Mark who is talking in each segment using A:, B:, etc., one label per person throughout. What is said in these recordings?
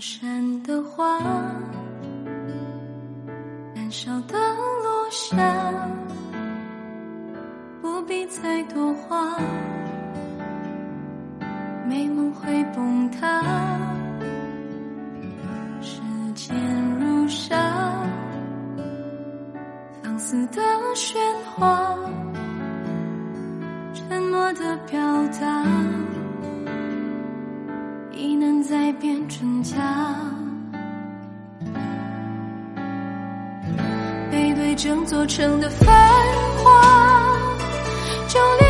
A: 山的花，燃烧的落下，不必再多话，美梦会崩塌，时间如沙，放肆的喧哗，沉默的表达。已能再变真假，背对整座城的繁华，就连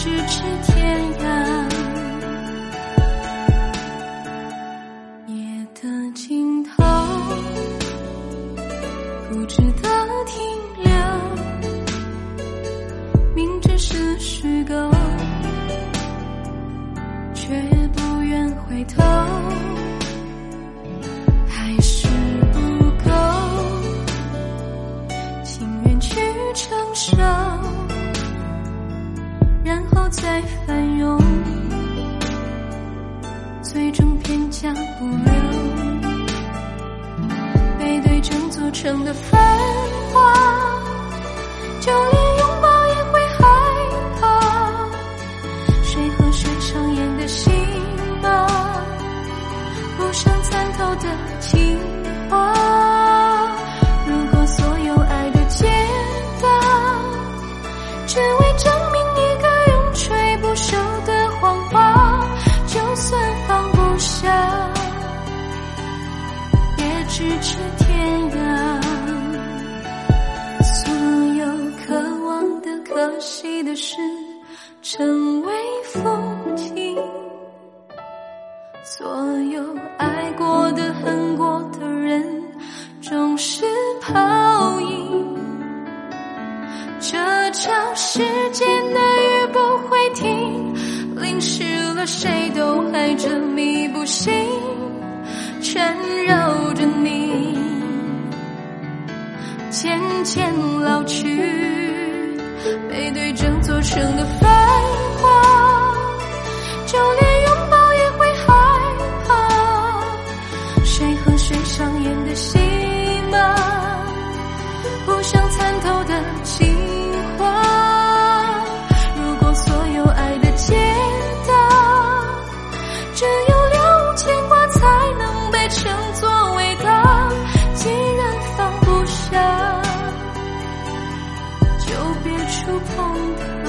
A: 咫尺天涯。夜的尽头，固执的停留，明知是虚构，却不愿回头。还是不够。情愿去承受，在翻涌，最终偏将不留。背对整座城的繁咫尺天涯。所有渴望的、可惜的事，成为风景；所有爱过的、恨过的人，终是泡影。这场时间的雨不会停，淋湿了谁都还着迷不醒，缠绕背对整座城的繁华，就连拥抱也会害怕，谁和谁上演的戏码，不想参透的情话。如果所有爱的解答，只有了无牵挂才能被称作伟大。既然放不下，就别触碰